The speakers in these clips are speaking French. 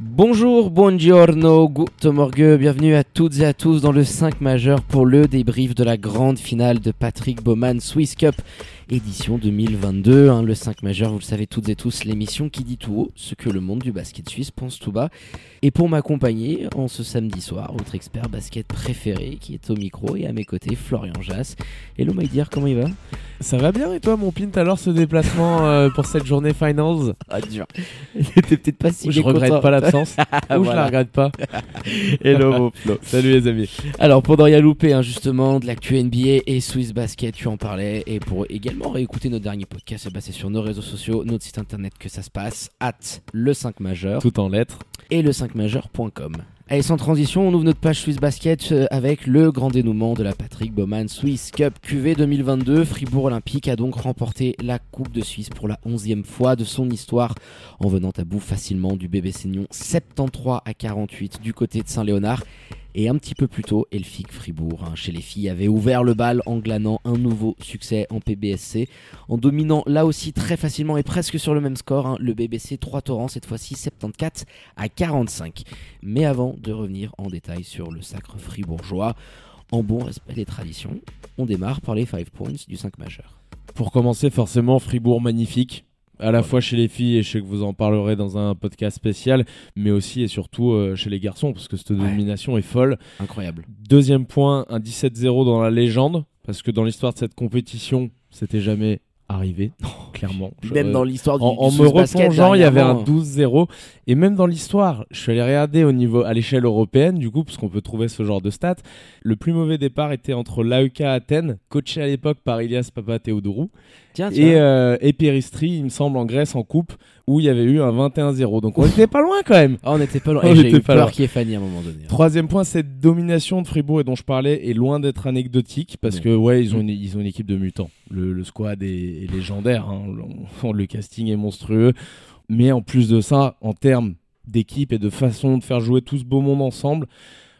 Bonjour, buongiorno, good morgue, bienvenue à toutes et à tous dans le 5 majeur pour le débrief de la grande finale de Patrick Bowman Swiss Cup édition 2022. Hein, le 5 majeur, vous le savez toutes et tous, l'émission qui dit tout haut ce que le monde du basket suisse pense tout bas. Et pour m'accompagner en ce samedi soir, votre expert basket préféré qui est au micro et à mes côtés, Florian Jass. Hello Maïdir, comment il va? Ça va bien et toi mon pint alors ce déplacement euh, pour cette journée finals? Ah dur. T'es peut-être pas si Je regrette pas l'absence ou je la regrette pas. Hello mon Flo. Salut les amis. Alors pour ne rien louper hein, justement de l'actu NBA et Swiss Basket, tu en parlais et pour également réécouter notre dernier podcast, bah, c'est sur nos réseaux sociaux, notre site internet que ça se passe, at le 5 majeur Tout en lettres. et le 5majeur.com. Allez, sans transition, on ouvre notre page Swiss Basket euh, avec le grand dénouement de la Patrick Bowman Swiss Cup QV 2022. Fribourg Olympique a donc remporté la Coupe de Suisse pour la 11e fois de son histoire en venant à bout facilement du bébé Seignon 73 à 48 du côté de Saint-Léonard. Et un petit peu plus tôt, Elfic Fribourg, hein, chez les filles, avait ouvert le bal en glanant un nouveau succès en PBSC, en dominant là aussi très facilement et presque sur le même score, hein, le BBC 3 Torrents, cette fois-ci 74 à 45. Mais avant de revenir en détail sur le sacre fribourgeois, en bon respect des traditions, on démarre par les 5 points du 5 majeur. Pour commencer forcément Fribourg magnifique. À la fois chez les filles, et je sais que vous en parlerez dans un podcast spécial, mais aussi et surtout euh, chez les garçons, parce que cette domination est folle. Incroyable. Deuxième point, un 17-0 dans la légende, parce que dans l'histoire de cette compétition, c'était jamais arrivé, clairement. Je- Même dans l'histoire du, en, du en me replongeant, il y avait un dernièrement, 12-0. Et même dans l'histoire, je suis allé regarder au niveau, à l'échelle européenne, du coup, parce qu'on peut trouver ce genre de stats. Le plus mauvais départ était entre l'AEK Athènes, coaché à l'époque par Ilias tiens. et, euh, et Peristri, il me semble, en Grèce, en coupe, où il y avait eu un 21-0. Donc on était pas loin quand même. Ah, on était pas loin. Et J'ai eu pas peur qu'il y ait Fanny à un moment donné. hein. Troisième point, cette domination de Fribourg et dont je parlais est loin d'être anecdotique parce que ouais, ils ont une, ils ont une équipe de mutants. Le, le squad est, est légendaire, hein. le, le casting est monstrueux. Mais en plus de ça, en termes d'équipe et de façon de faire jouer tout ce beau monde ensemble,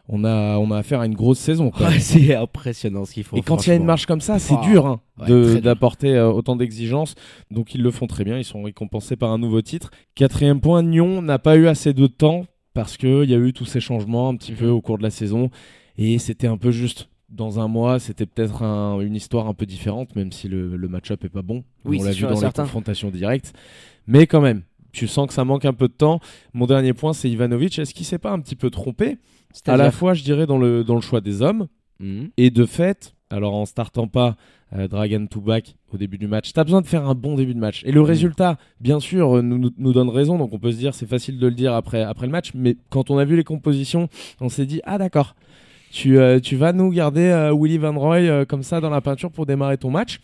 on a, on a affaire à une grosse saison. Ouais, c'est impressionnant ce qu'il faut. Et quand il y a une marche comme ça, c'est dur hein, Ouais, dur. d'apporter euh, autant d'exigences. Donc ils le font très bien, ils sont récompensés par un nouveau titre. Quatrième point, Nyon n'a pas eu assez de temps parce qu'il y a eu tous ces changements un petit Mhm. peu au cours de la saison. Et c'était un peu juste. Dans un mois, c'était peut-être un- une histoire un peu différente, même si le, le match-up est pas bon. Oui, On l'a vu dans les certain. confrontations directes. Mais quand même, tu sens que ça manque un peu de temps. Mon dernier point, c'est Ivanovic. Est-ce qu'il s'est pas un petit peu trompé? À la fois, je dirais, dans le, dans le choix des hommes, Mhm. et de fait, alors en startant pas euh, Dragan Toubak au début du match, t'as besoin de faire un bon début de match. Et le résultat, bien sûr, euh, nous, nous, nous donne raison, donc on peut se dire c'est facile de le dire après, après le match, mais quand on a vu les compositions, on s'est dit ah d'accord, tu, euh, tu vas nous garder euh, Willy Van Roy comme ça dans la peinture pour démarrer ton match.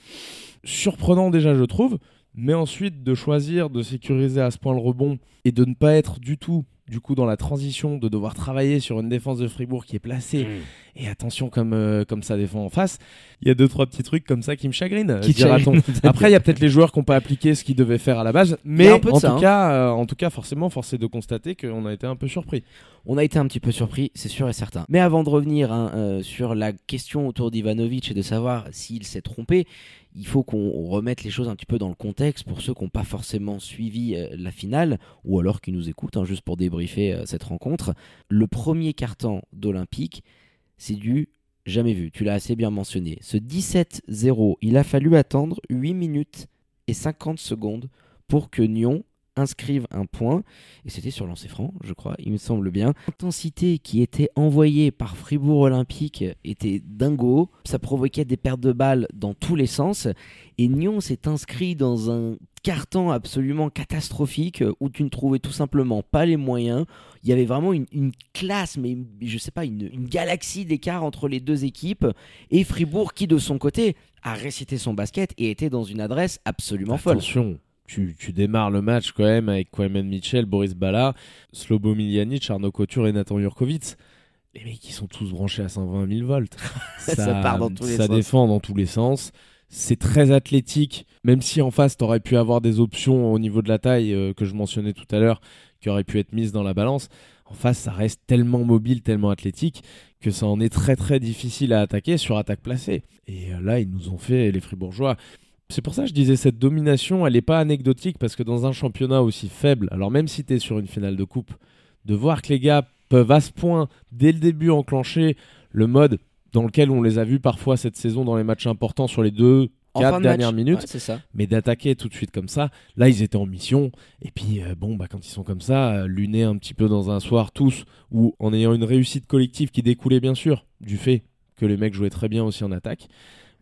Surprenant déjà, je trouve, mais ensuite de choisir de sécuriser à ce point le rebond et de ne pas être du tout du coup dans la transition de devoir travailler sur une défense de Fribourg qui est placée et attention comme, euh, comme ça défend en face. Il y a deux, trois petits trucs comme ça qui me chagrinent. Qui chagrinent. Après, il y a peut-être les joueurs qui n'ont pas appliqué ce qu'ils devaient faire à la base. Mais un peu en, ça, tout hein. cas, euh, en tout cas, forcément, force est de constater qu'on a été un peu surpris. On a été un petit peu surpris, c'est sûr et certain. Mais avant de revenir hein, euh, sur la question autour d'Ivanovic et de savoir s'il s'est trompé, il faut qu'on remette les choses un petit peu dans le contexte pour ceux qui n'ont pas forcément suivi euh, la finale, ou alors qui nous écoutent, hein, juste pour débriefer euh, cette rencontre. Le premier carton d'Olympique, c'est du jamais vu, tu l'as assez bien mentionné. Ce 17-0, il a fallu attendre 8 minutes et 50 secondes pour que Nyon inscrive un point, et c'était sur lancer franc, je crois, il me semble bien. L'intensité qui était envoyée par Fribourg Olympique était dingo, ça provoquait des pertes de balles dans tous les sens, et Nyon s'est inscrit dans un carton absolument catastrophique où tu ne trouvais tout simplement pas les moyens. Il y avait vraiment une, une classe, mais je sais pas, une, une galaxie d'écart entre les deux équipes, et Fribourg qui de son côté a récité son basket et était dans une adresse absolument folle. Tu, tu démarres le match quand même avec Kwame Mitchell, Boris Bala, Slobo Miljanic, Arnaud Couture et Nathan Jurkovic. Les mecs, ils sont tous branchés à 120 000 volts. Ça part dans tous les ça sens. défend dans tous les sens. C'est très athlétique, même si en face, tu aurais pu avoir des options au niveau de la taille euh, que je mentionnais tout à l'heure, qui auraient pu être mises dans la balance. En face, ça reste tellement mobile, tellement athlétique, que ça en est très très difficile à attaquer sur attaque placée. Et euh, là, ils nous ont fait les Fribourgeois. C'est pour ça que je disais, cette domination, elle n'est pas anecdotique, parce que dans un championnat aussi faible, alors même si tu es sur une finale de coupe, de voir que les gars peuvent à ce point, dès le début, enclencher le mode dans lequel on les a vus parfois cette saison dans les matchs importants sur les deux, En quatre fin de match. dernières minutes, Ouais, c'est ça. mais d'attaquer tout de suite comme ça, là ils étaient en mission, et puis euh, bon, bah, quand ils sont comme ça, euh, lunés un petit peu dans un soir tous, ou en ayant une réussite collective qui découlait bien sûr du fait que les mecs jouaient très bien aussi en attaque,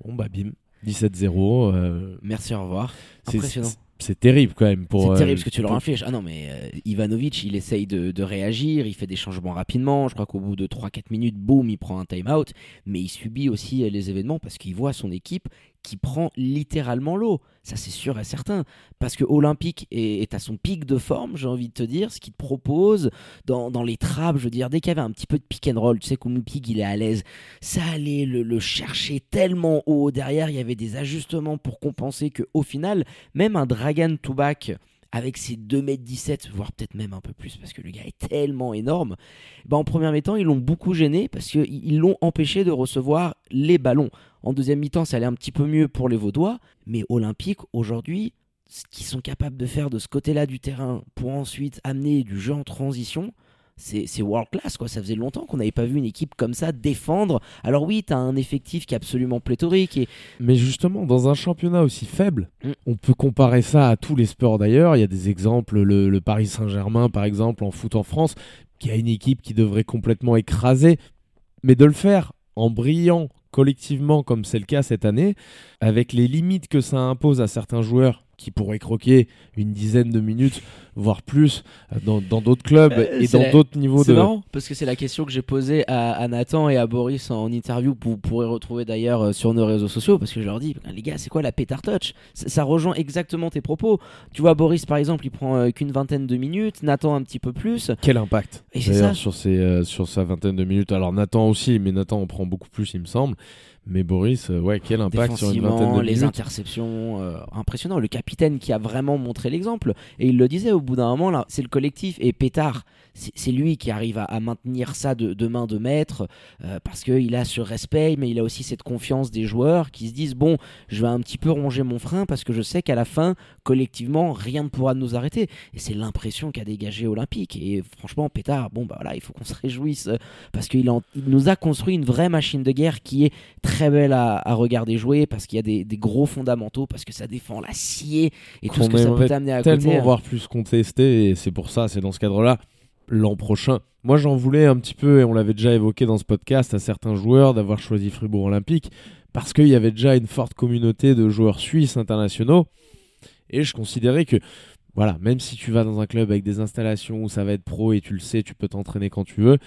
bon bah bim, 17-0, euh, Merci, au revoir. c'est- Impressionnant. c'est terrible quand même pour... C'est euh, terrible ce que tu leur infliges. Ah non, mais euh, Ivanovic, il essaye de, de réagir, il fait des changements rapidement. Je crois qu'au bout de 3-4 minutes, boum, il prend un time-out. Mais il subit aussi euh, les événements parce qu'il voit son équipe qui prend littéralement l'eau. Ça, c'est sûr et certain. Parce que Olympique est, à son pic de forme, j'ai envie de te dire. Ce qu'il propose dans, les trappes, je veux dire, dès qu'il y avait un petit peu de pick and roll, tu sais qu'Olympique, il est à l'aise. Ça allait le, le chercher tellement haut. Derrière, il y avait des ajustements pour compenser que au final, même un Dragan Toubak avec ses 2m17, voire peut-être même un peu plus, parce que le gars est tellement énorme, bah en première mi-temps, ils l'ont beaucoup gêné parce qu'ils l'ont empêché de recevoir les ballons. En deuxième mi-temps, ça allait un petit peu mieux pour les Vaudois, mais Olympique, aujourd'hui, ce qu'ils sont capables de faire de ce côté-là du terrain pour ensuite amener du jeu en transition, c'est world class quoi. Ça faisait longtemps qu'on n'avait pas vu une équipe comme ça défendre. Alors oui, t'as un effectif qui est absolument pléthorique et Mais justement, dans un championnat aussi faible, Mm. on peut comparer ça à tous les sports d'ailleurs. Il y a des exemples, le, le Paris Saint-Germain par exemple en foot en France, qui a une équipe qui devrait complètement écraser, mais de le faire en brillant collectivement comme c'est le cas cette année, avec les limites que ça impose à certains joueurs qui pourraient croquer une dizaine de minutes, voire plus, euh, dans d'autres clubs Euh, et dans la- d'autres niveaux de... marrant parce que c'est la question que j'ai posée à, à Nathan et à Boris en interview. Vous pourrez retrouver d'ailleurs euh, sur nos réseaux sociaux parce que je leur dis, les gars, c'est quoi la pétard touch? Ça, ça rejoint exactement tes propos. Tu vois, Boris par exemple, il prend euh, qu'une vingtaine de minutes, Nathan un petit peu plus. Quel impact Et ça. sur, ses, euh, sur sa vingtaine de minutes? Alors Nathan aussi, mais Nathan en prend beaucoup plus, il me semble. Mais Boris, euh, ouais, quel impact sur une vingtaine de les minutes. interceptions, euh, impressionnant. Le capitaine qui a vraiment montré l'exemple. Et il le disait au bout d'un moment, là, c'est le collectif. Et Pétard, c'est lui qui arrive à, à maintenir ça de, de main de maître euh, parce qu'il a ce respect, mais il a aussi cette confiance des joueurs qui se disent bon, je vais un petit peu ronger mon frein parce que je sais qu'à la fin, collectivement, rien ne pourra nous arrêter. Et c'est l'impression qu'a dégagé Olympique. Et franchement, Pétard, bon, bah voilà, il faut qu'on se réjouisse euh, parce qu'il il nous a construit une vraie machine de guerre qui est très belle à, à regarder jouer parce qu'il y a des, des gros fondamentaux, parce que ça défend l'acier et tout ce que ça peut t'amener à Tellement côté. hein. voir plus contesté, et c'est pour ça, c'est dans ce cadre-là, l'an prochain. Moi, j'en voulais un petit peu, et on l'avait déjà évoqué dans ce podcast, à certains joueurs d'avoir choisi Fribourg Olympique, parce qu'il y avait déjà une forte communauté de joueurs suisses internationaux, et je considérais que, voilà, même si tu vas dans un club avec des installations où ça va être pro et tu le sais, tu peux t'entraîner quand tu veux,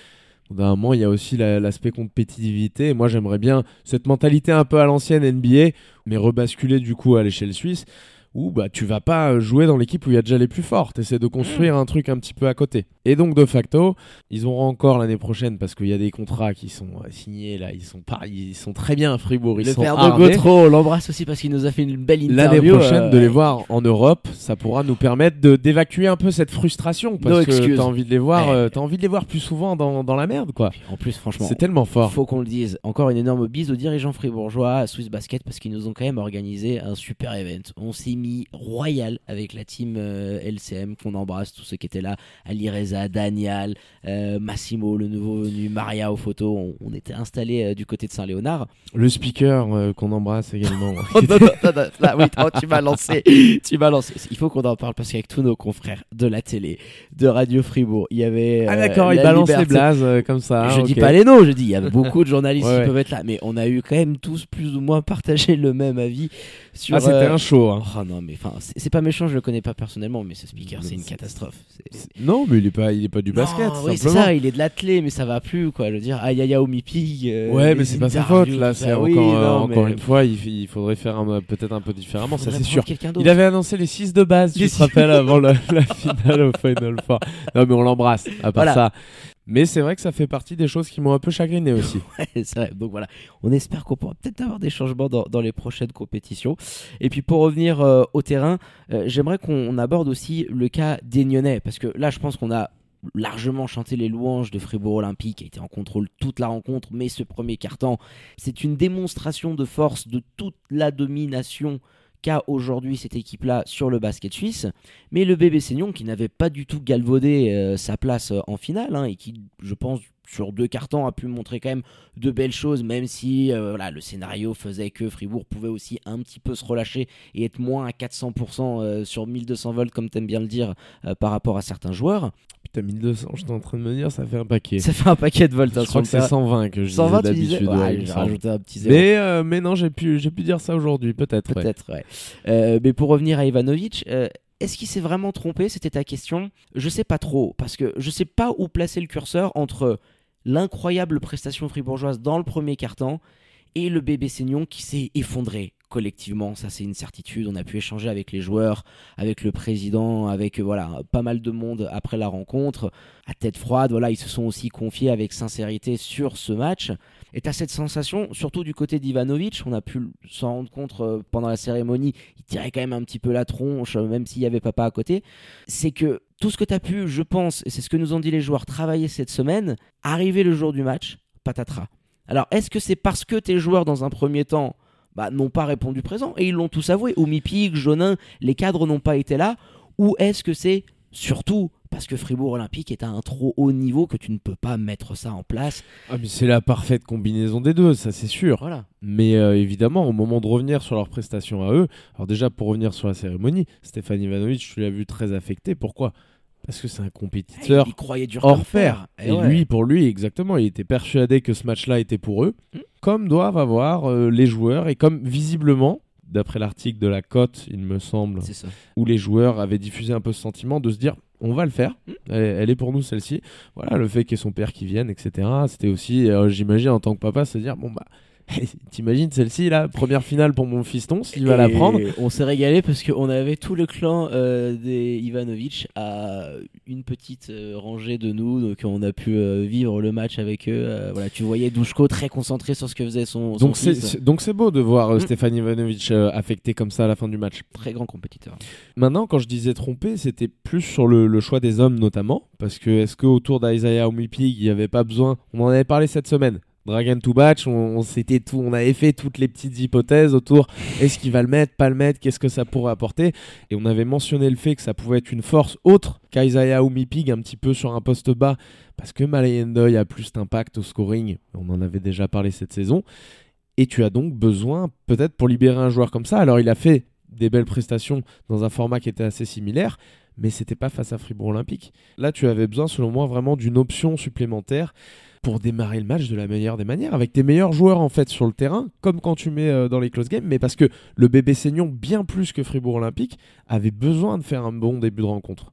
d'un moment, il y a aussi la- l'aspect compétitivité. Moi, j'aimerais bien cette mentalité un peu à l'ancienne NBA, mais rebasculer du coup à l'échelle suisse, où bah, tu vas pas jouer dans l'équipe où il y a déjà les plus forts. Tu essaies de construire un truc un petit peu à côté. Et donc, de facto, ils auront encore l'année prochaine, parce qu'il y a des contrats qui sont euh, signés là, ils sont, pas, ils sont très bien à Fribourg. Ils Le sont père de. Gautreau, on l'embrasse aussi parce qu'il nous a fait une belle interview. L'année prochaine, euh, de les voir en Europe, ça pourra nous permettre de d'évacuer un peu cette frustration parce No que t'as envie de les voir, Ouais. euh, t'as envie de les voir plus souvent dans, dans la merde, quoi. En plus, franchement, C'est tellement fort. faut qu'on le dise. Encore une énorme bise aux dirigeants fribourgeois à Swiss Basket parce qu'ils nous ont quand même organisé un super event. On s'est mis royal avec la team euh, LCM qu'on embrasse, tous ceux qui étaient là, Ali Reza, Daniel, euh, Massimo, le nouveau venu, Maria aux photos. On, on était installés euh, du côté de Saint-Léonard. Le speaker qu'on embrasse également. Oh, non, non, non, non, là, oui, oh, tu m'as lancé. Tu m'as lancé. Il faut qu'on en parle parce qu'avec tous nos confrères de la télé, de Radio Fribourg, il y avait. ah d'accord, il la balance les blazes comme ça. je ok. dis pas les noms, je dis il y a beaucoup de journalistes Ouais, qui ouais. peuvent être là, mais on a eu quand même tous plus ou moins partagé le même avis sur. Ah c'était euh, un show. hein. Oh non, mais enfin, c'est pas méchant, je le connais pas personnellement, mais ce speaker, c'est une catastrophe. Non, mais il est pas, il est pas du Non, basket. oui, c'est ça, il est de l'athlé, mais ça va plus, quoi. Je veux dire, aïe aïe aïe, Omi Pig. euh, Ouais, mais c'est pas sa faute là. C'est ça. encore, Oui, euh, non, encore mais une fois, il, il faudrait faire peut-être un peu différemment, ça c'est sûr. Il avait annoncé les 6 de base, tu te rappelles, avant la, la finale au Final Four. Non, mais on l'embrasse, à part Voilà. ça. Mais c'est vrai que ça fait partie des choses qui m'ont un peu chagriné aussi. c'est vrai. Donc voilà, on espère qu'on pourra peut-être avoir des changements dans, dans les prochaines compétitions. Et puis pour revenir euh, au terrain, euh, j'aimerais qu'on aborde aussi le cas des Nyonnais, parce que là, je pense qu'on a largement chanté les louanges de Fribourg Olympique, qui a été en contrôle toute la rencontre, mais ce premier carton, c'est une démonstration de force de toute la domination qu'a aujourd'hui cette équipe-là sur le basket suisse. Mais le bébé Seignon, qui n'avait pas du tout galvaudé euh, sa place euh, en finale, hein, et qui, je pense, sur deux cartons, a pu montrer quand même de belles choses, même si euh, voilà, le scénario faisait que Fribourg pouvait aussi un petit peu se relâcher et être moins à 400% euh, sur 1200 volts, comme t'aimes bien le dire, par rapport à certains joueurs. Putain, 1200, j'étais en train de me dire, ça fait un paquet. Ça fait un paquet de volts. hein, Je crois que c'est terrain. 120 que je 120, disais tu disais d'habitude. ouais, Ouais, J'ai rajouté un petit zéro. Mais, euh, mais non, j'ai pu, j'ai pu dire ça aujourd'hui, peut-être. Peut-être, ouais. Euh, mais pour revenir à Ivanovic, euh, est-ce qu'il s'est vraiment trompé? C'était ta question. Je sais pas trop, parce que je sais pas où placer le curseur entre l'incroyable prestation fribourgeoise dans le premier carton et le bébé Seignon qui s'est effondré collectivement. Ça, c'est une certitude. On a pu échanger avec les joueurs, avec le président, avec euh, voilà pas mal de monde après la rencontre. À tête froide, voilà, ils se sont aussi confiés avec sincérité sur ce match. Et t'as cette sensation, surtout du côté d'Ivanovic, on a pu s'en rendre compte euh, pendant la cérémonie, il tirait quand même un petit peu la tronche, euh, même s'il y avait papa à côté, c'est que tout ce que t'as pu, je pense, et c'est ce que nous ont dit les joueurs, travailler cette semaine, arriver le jour du match, patatras. Alors, est-ce que c'est parce que tes joueurs, dans un premier temps, bah, n'ont pas répondu présent, et ils l'ont tous avoué, Omi Pig, Jonin, les cadres n'ont pas été là, ou est-ce que c'est surtout parce que Fribourg Olympique est à un trop haut niveau que tu ne peux pas mettre ça en place Ah, mais c'est la parfaite combinaison des deux, ça c'est sûr. Voilà. Mais euh, évidemment, au moment de revenir sur leurs prestations à eux, alors déjà pour revenir sur la cérémonie, Stéphane Ivanovic, tu l'as vu très affecté. Pourquoi? Parce que c'est un compétiteur Il croyait dur hors pair. Et ouais. lui, pour lui, exactement, il était persuadé que ce match-là était pour eux, Mm. comme doivent avoir euh, les joueurs et comme visiblement, d'après l'article de la Cote, il me semble, où les joueurs avaient diffusé un peu ce sentiment de se dire on va le faire, Mm. elle, elle est pour nous celle-ci. Voilà, le fait qu'il y ait son père qui vienne, etc. C'était aussi, euh, j'imagine, en tant que papa, se dire bon bah, t'imagines celle-ci là, première finale pour mon fiston, s'il va la prendre. On s'est régalé parce qu'on avait tout le clan euh, des Ivanovic à une petite euh, rangée de nous, donc on a pu euh, vivre le match avec eux. Voilà, tu voyais Douchko très concentré sur ce que faisait son, son Donc c'est, donc beau de voir Mm. Stéphane Ivanovic affecté comme ça à la fin du match. très grand compétiteur. Maintenant, quand je disais trompé, c'était plus sur le, le choix des hommes notamment, parce que est-ce que autour d'Isaiah Omipig, il n'y avait pas besoin? On en avait parlé cette semaine. Dragon to batch, on, s'était tout, on avait fait toutes les petites hypothèses autour. Est-ce qu'il va le mettre, pas le mettre, qu'est-ce que ça pourrait apporter Et on avait mentionné le fait que ça pouvait être une force autre qu'Isaiah Omipig, un petit peu sur un poste bas, parce que Malayendoy a plus d'impact au scoring. On en avait déjà parlé cette saison. Et tu as donc besoin, peut-être pour libérer un joueur comme ça. Alors il a fait des belles prestations dans un format qui était assez similaire, mais c'était pas face à Fribourg Olympique. Là, tu avais besoin, selon moi, vraiment d'une option supplémentaire pour démarrer le match de la meilleure des manières, avec tes meilleurs joueurs en fait sur le terrain, comme quand tu mets euh, dans les close games, mais parce que le bébé Seignon, bien plus que Fribourg Olympique, avait besoin de faire un bon début de rencontre.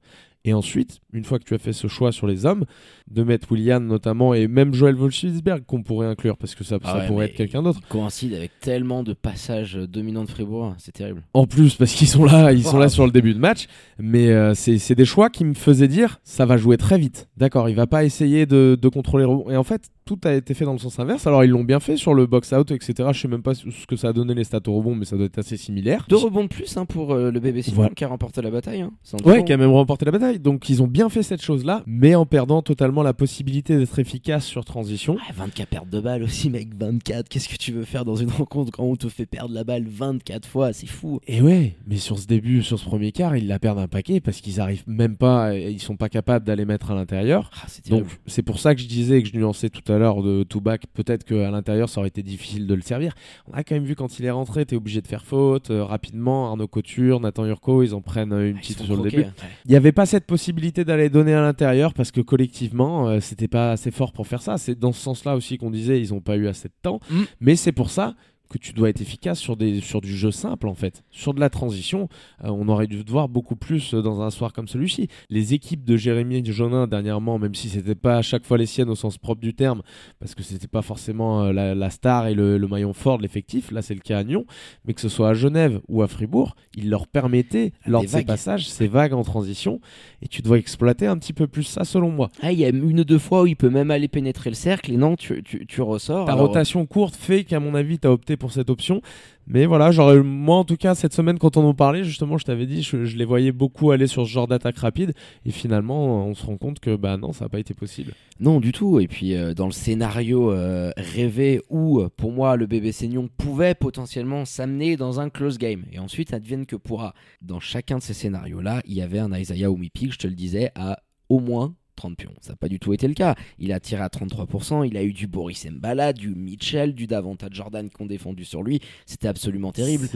Et ensuite, une fois que tu as fait ce choix sur les hommes, de mettre William notamment, et même Joël Volschwitzberg qu'on pourrait inclure, parce que ça, Ah ça ouais, pourrait être quelqu'un d'autre. coïncide avec tellement de passages dominants de Fribourg, c'est terrible. En plus, parce qu'ils sont là, ils sont là sur le début de match. Mais euh, c'est des choix qui me faisaient dire ça va jouer très vite. D'accord, il va pas essayer de, de contrôler. Et en fait, tout a été fait dans le sens inverse. Alors, ils l'ont bien fait sur le box-out, etc. Je sais même pas ce que ça a donné les stats au rebond, mais ça doit être assez similaire. Deux rebonds de plus hein, pour euh, le bébé Simon Voilà. qui a remporté la bataille. hein. Ouais, qui a même remporté la bataille. Donc, ils ont bien fait cette chose-là, mais en perdant totalement la possibilité d'être efficace sur transition. Ouais, 24 pertes de balles aussi, mec. 24. Qu'est-ce que tu veux faire dans une rencontre quand on te fait perdre la balle 24 fois C'est fou. Et ouais, mais sur ce début, sur ce premier quart, ils la perdent un paquet parce qu'ils arrivent même pas, ils sont pas capables d'aller mettre à l'intérieur. Ah. Donc c'est pour ça que je disais que je nuançais tout à l'heure de Tubac, peut-être qu'à l'intérieur ça aurait été difficile de le servir. On a quand même vu quand il est rentré, t'es obligé de faire faute euh, rapidement. Arnaud Couture, Nathan Urko, ils en prennent euh, une Ah, petite sur le début. ouais. Il n'y avait pas cette possibilité d'aller donner à l'intérieur parce que collectivement euh, c'était pas assez fort pour faire ça. C'est dans ce sens-là aussi qu'on disait ils n'ont pas eu assez de temps. Mm. Mais c'est pour ça que tu dois être efficace sur, des, sur du jeu simple en fait. Sur de la transition, euh, on aurait dû te voir beaucoup plus euh, dans un soir comme celui-ci. Les équipes de Jérémy Jonin dernièrement, même si c'était pas à chaque fois les siennes au sens propre du terme, parce que c'était pas forcément euh, la, star et le, maillon fort de l'effectif, là c'est le cas à Nyon, mais que ce soit à Genève ou à Fribourg, il leur permettait, lors de ces passages, ces vagues en transition, et tu dois exploiter un petit peu plus ça selon moi. Ah, il y a une ou deux fois où il peut même aller pénétrer le cercle, et non, tu, tu, tu ressors. Ta rotation courte fait qu'à mon avis, tu as opté pour cette option. Mais voilà, genre, moi en tout cas, cette semaine, quand on en parlait, justement, je t'avais dit, je, les voyais beaucoup aller sur ce genre d'attaque rapide. Et finalement, on se rend compte que bah non, ça n'a pas été possible. Non, du tout. Et puis, euh, dans le scénario euh, rêvé où, pour moi, le bébé Seignon pouvait potentiellement s'amener dans un close game. Et ensuite, advienne que pourra. Dans chacun de ces scénarios-là, il y avait un Isaiah Omipik, je te le disais, à au moins 30 pions. Ça n'a pas du tout été le cas. Il a tiré à 33%, il a eu du Boris Mbala, du Mitchell, du davantage Jordan qui ont défendu sur lui. C'était absolument terrible.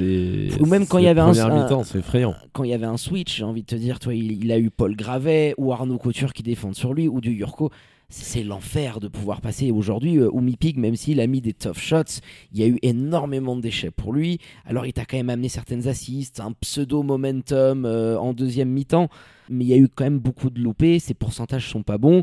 Ou même quand il y avait un, c'est effrayant. Quand il y avait un switch, j'ai envie de te dire, toi, il, a eu Paul Gravet ou Arnaud Couture qui défendent sur lui ou du Yurko c'est l'enfer de pouvoir passer. Aujourd'hui, euh, Pig, même s'il a mis des tough shots, il y a eu énormément de déchets pour lui. Alors, il t'a quand même amené certaines assists, un pseudo momentum euh, en deuxième mi-temps, mais il y a eu quand même beaucoup de loupés. Ses pourcentages sont pas bons.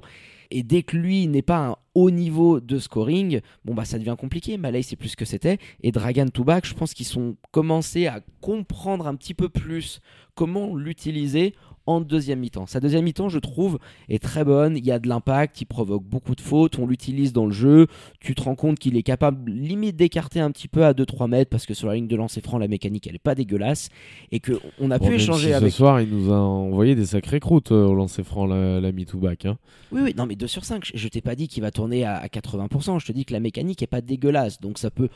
Et dès que lui n'est pas un haut niveau de scoring, bon bah ça devient compliqué. Malay c'est plus ce que c'était. Et Dragan Toubak, je pense qu'ils sont commencés à comprendre un petit peu plus comment l'utiliser en deuxième mi-temps. Sa deuxième mi-temps, je trouve, est très bonne. Il y a de l'impact, il provoque beaucoup de fautes, on l'utilise dans le jeu. Tu te rends compte qu'il est capable limite d'écarter un petit peu à 2-3 mètres parce que sur la ligne de lancer franc, la mécanique, elle est pas dégueulasse. Et qu'on a pu échanger avec. Ce soir, il nous a envoyé des sacrées croûtes euh, au lancer franc, la, la back. Hein. Oui, oui, non, mais 2 sur 5. Je t'ai pas dit qu'il va tourner à, à 80%. Je te dis que la mécanique est pas dégueulasse. Donc ça peut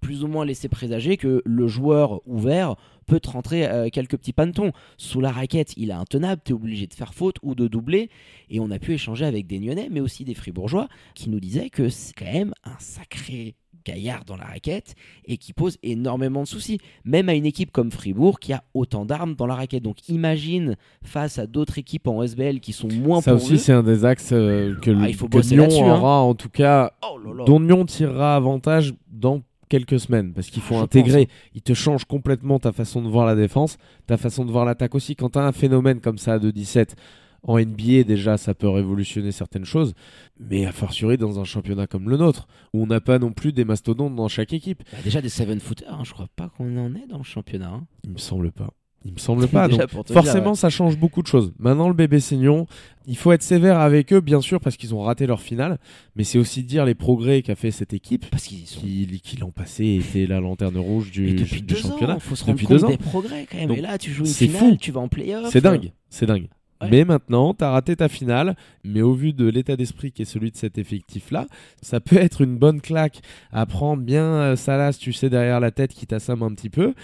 plus ou moins laisser présager que le joueur ouvert peut te rentrer euh, quelques petits panetons. Sous la raquette, il est intenable, tu es obligé de faire faute ou de doubler. Et on a pu échanger avec des Nyonnais, mais aussi des Fribourgeois, qui nous disaient que c'est quand même un sacré gaillard dans la raquette et qui pose énormément de soucis, même à une équipe comme Fribourg qui a autant d'armes dans la raquette. Donc imagine face à d'autres équipes en SBL qui sont moins Ça aussi, c'est un des axes euh, que, ah, il faut Lyon hein. aura, en tout cas, oh dont Lyon tirera avantage dans quelques semaines parce qu'il faut intégrer. Il te change complètement ta façon de voir la défense, ta façon de voir l'attaque aussi. Quand tu as un phénomène comme ça de 17 en NBA, déjà, ça peut révolutionner certaines choses, mais à fortiori dans un championnat comme le nôtre, où on n'a pas non plus des mastodontes dans chaque équipe. Bah, déjà des 7-footers, hein, je crois pas qu'on en est dans le championnat. Hein. Il me semble pas. Il me semble pas. Donc forcément, ça change beaucoup de choses. Maintenant, le bébé Seignon, il faut être sévère avec eux, bien sûr, parce qu'ils ont raté leur finale. Mais c'est aussi dire les progrès qu'a fait cette équipe, parce qu'ils qui, l'ont passé était la lanterne rouge du, depuis du championnat. Il faut se rendre compte des progrès quand même. et là, tu joues une finale, tu vas en playoff. C'est dingue. C'est dingue. Mais maintenant, tu as raté ta finale. Mais au vu de l'état d'esprit qui est celui de cet effectif-là, ça peut être une bonne claque à prendre bien euh, Salas, tu sais, derrière la tête qui t'assomme un petit peu.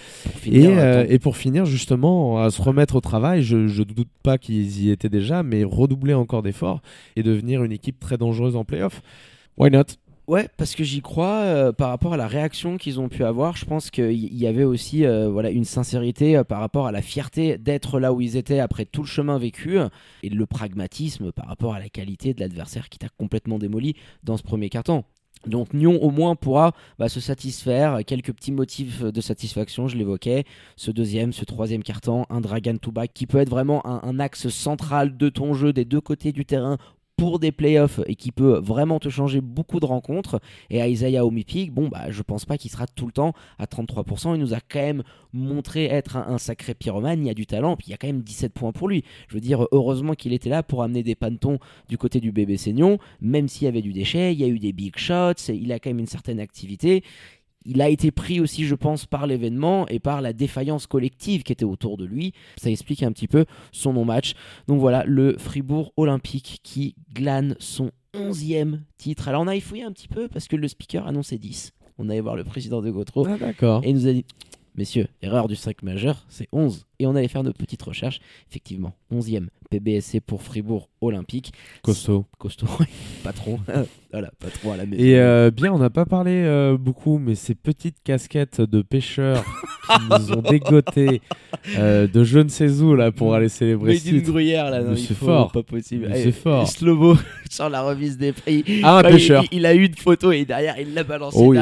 Euh, et, pour finir, justement, à se remettre au travail, je ne doute pas qu'ils y étaient déjà, mais redoubler encore d'efforts et devenir une équipe très dangereuse en playoff. Why not? Ouais, parce que j'y crois euh, par rapport à la réaction qu'ils ont pu avoir. Je pense qu'il y avait aussi euh, voilà une sincérité euh, par rapport à la fierté d'être là où ils étaient après tout le chemin vécu et le pragmatisme par rapport à la qualité de l'adversaire qui t'a complètement démoli dans ce premier carton. Donc Nyon au moins pourra bah, se satisfaire, quelques petits motifs de satisfaction, je l'évoquais, ce deuxième, ce troisième carton, un Dragon to qui peut être vraiment un, axe central de ton jeu des deux côtés du terrain pour des playoffs et qui peut vraiment te changer beaucoup de rencontres. Et Isaiah Omipik, bon, bah, je pense pas qu'il sera tout le temps à 33%. Il nous a quand même montré être un, sacré pyromane. Il y a du talent, puis il y a quand même 17 points pour lui. Je veux dire, heureusement qu'il était là pour amener des pantons du côté du bébé Seignon, même s'il y avait du déchet, il y a eu des big shots, il a quand même une certaine activité il a été pris aussi, je pense, par l'événement et par la défaillance collective qui était autour de lui. Ça explique un petit peu son non-match. Donc voilà, le Fribourg Olympique qui glane son 11e titre. Alors on a fouillé un petit peu parce que le speaker annonçait 10. On allait voir le président de Gotro. Ah, d'accord. Et il nous a dit Messieurs, erreur du 5 majeur, c'est 11. Et on allait faire nos petites recherches. Effectivement, 11e PBSC pour Fribourg Olympique. Costaud. Costaud, patron. voilà, patron à la maison. Et euh, bien, on n'a pas parlé euh, beaucoup, mais ces petites casquettes de pêcheurs qui nous ont dégoté euh, de je ne sais où là pour aller célébrer Mais titre. gruyère là, non, c'est fort. pas possible. C'est fort. Slobo sur la remise des prix. Ah, un pêcheur. Il, il a eu une photo et derrière il l'a balancé Oh oui,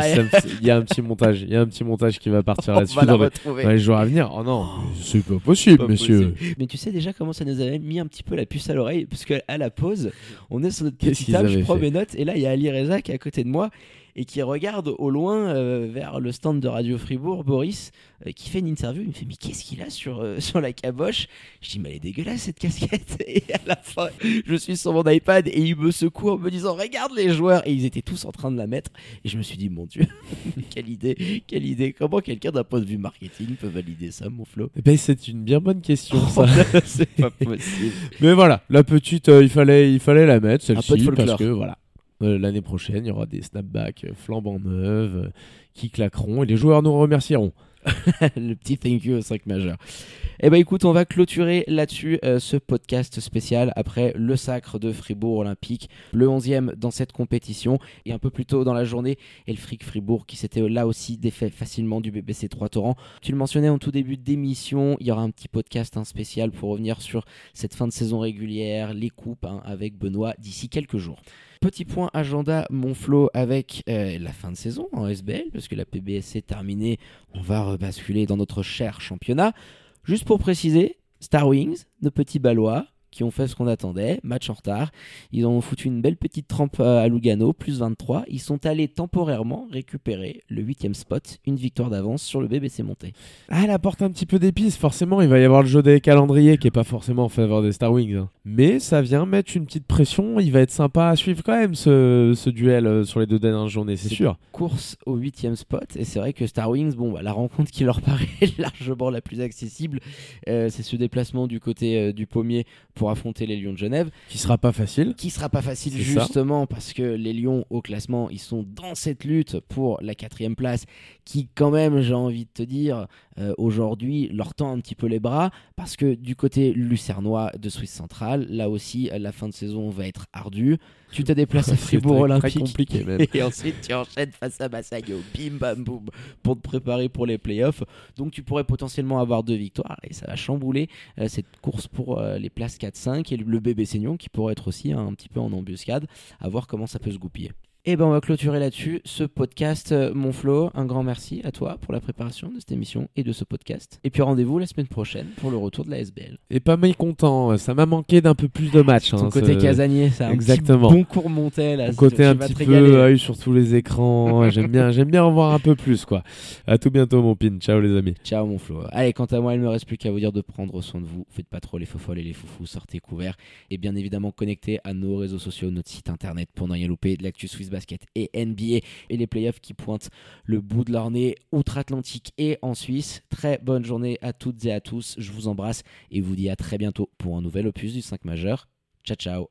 il y a un petit montage, il y a un petit montage qui va partir On là-dessus va la retrouver. dans les jours à venir. Oh non, c'est pas possible, Pas possible. Mais tu sais déjà comment ça nous avait mis un petit peu la puce à l'oreille Parce qu'à la pause, on est sur notre qu'ils table, je prends fait mes notes, et là il y a Ali Reza qui est à côté de moi et qui regarde au loin euh, vers le stand de Radio Fribourg, Boris, euh, qui fait une interview. Il me fait Mais qu'est-ce qu'il a sur, euh, sur la caboche? Je dis Mais elle est dégueulasse cette casquette. Et à la fin, je suis sur mon iPad et il me secoue en me disant Regarde les joueurs Et ils étaient tous en train de la mettre. Et je me suis dit Mon Dieu, quelle idée, quelle idée. Comment quelqu'un d'un point de vue marketing peut valider ça, mon Flo? Eh ben, c'est une bien bonne question, ça. C'est pas possible. Mais voilà, la petite, il, fallait, il fallait la mettre, celle-ci, parce que voilà, euh, l'année prochaine, il y aura des snapbacks euh, flambant neuves euh, qui claqueront et les joueurs nous remercieront. le petit thank you au 5 majeur. Eh ben écoute, on va clôturer là-dessus euh, ce podcast spécial après le sacre de Fribourg Olympique, le 11e dans cette compétition et un peu plus tôt dans la journée, Elfric Fribourg qui s'était là aussi défait facilement du BBC 3 Torrents. Tu le mentionnais en tout début d'émission, il y aura un petit podcast hein, spécial pour revenir sur cette fin de saison régulière, les coupes hein, avec Benoît d'ici quelques jours. Petit point agenda, mon flow avec euh, la fin de saison en SBL, parce que la PBS est terminée, on va rebasculer dans notre cher championnat. Juste pour préciser, Star Wings, nos petits Ballois, qui ont fait ce qu'on attendait, match en retard. Ils ont foutu une belle petite trempe à Lugano, plus 23. Ils sont allés temporairement récupérer le 8 spot, une victoire d'avance sur le BBC monté. Ah, elle apporte un petit peu d'épices, forcément, il va y avoir le jeu des calendriers qui est pas forcément en faveur des Star Wings. hein. Mais ça vient mettre une petite pression, il va être sympa à suivre quand même ce, ce duel euh, sur les deux dernières journées, c'est C'est sûr. course au huitième spot et c'est vrai que Star Wings, bon, bah, la rencontre qui leur paraît largement la plus accessible, euh, c'est ce déplacement du côté euh, du pommier pour affronter les Lions de Genève, Qui sera pas facile. qui sera pas facile ça. justement parce que les Lions au classement, ils sont dans cette lutte pour la quatrième place, qui quand même, j'ai envie de te dire, euh, aujourd'hui leur tend un petit peu les bras parce que du côté lucernois de Suisse centrale, là aussi, la fin de saison va être ardue. Tu te déplaces à Fribourg Olympique. Très compliqué même. Et ensuite, tu enchaînes face à Massayo, bim bam boum, pour te préparer pour les playoffs. Donc, tu pourrais potentiellement avoir deux victoires et ça va chambouler euh, cette course pour euh, les places 4-5 et le bébé Seignon qui pourrait être aussi un petit peu en embuscade, à voir comment ça peut se goupiller. Et ben on va clôturer là-dessus ce podcast, euh, mon Flo. Un grand merci à toi pour la préparation de cette émission et de ce podcast. Et puis rendez-vous la semaine prochaine pour le retour de la SBL. Et pas mécontent, ça m'a manqué d'un peu plus de matchs. Ton hein, côté ce- casanier, un Exactement. petit bon cours monté là. Mon côté un petit peu œil sur tous les écrans. j'aime bien, j'aime bien en voir un peu plus quoi. À tout bientôt mon pin. Ciao les amis. Ciao mon Flo. Allez, quant à moi, il me reste plus qu'à vous dire de prendre soin de vous. Faites pas trop les faux et les foufous, sortez couverts. Et bien évidemment, connectez à nos réseaux sociaux, notre site internet pour ne rien louper de l'actu Swiss Basket et NBA et les playoffs qui pointent le bout de leur nez outre-Atlantique et en Suisse. Très bonne journée à toutes et à tous. Je vous embrasse et vous dis à très bientôt pour un nouvel opus du 5 majeur. Ciao ciao.